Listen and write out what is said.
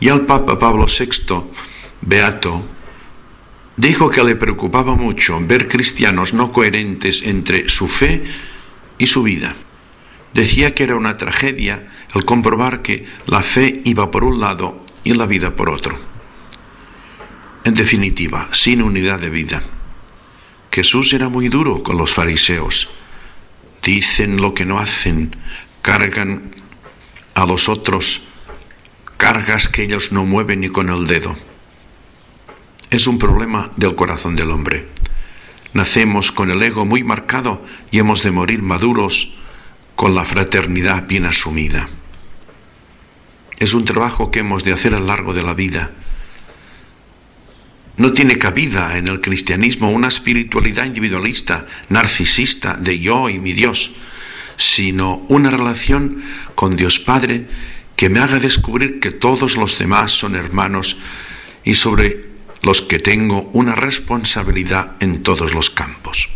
Y al Papa Pablo VI, Beato, dijo que le preocupaba mucho ver cristianos no coherentes entre su fe y su vida. Decía que era una tragedia el comprobar que la fe iba por un lado y la vida por otro. En definitiva, sin unidad de vida. Jesús era muy duro con los fariseos. Dicen lo que no hacen, cargan a los otros cargas que ellos no mueven ni con el dedo. Es un problema del corazón del hombre. Nacemos con el ego muy marcado y hemos de morir maduros con la fraternidad bien asumida. Es un trabajo que hemos de hacer a lo largo de la vida. No tiene cabida en el cristianismo una espiritualidad individualista, narcisista, de yo y mi Dios, sino una relación con Dios Padre que me haga descubrir que todos los demás son hermanos y sobre los que tengo una responsabilidad en todos los campos.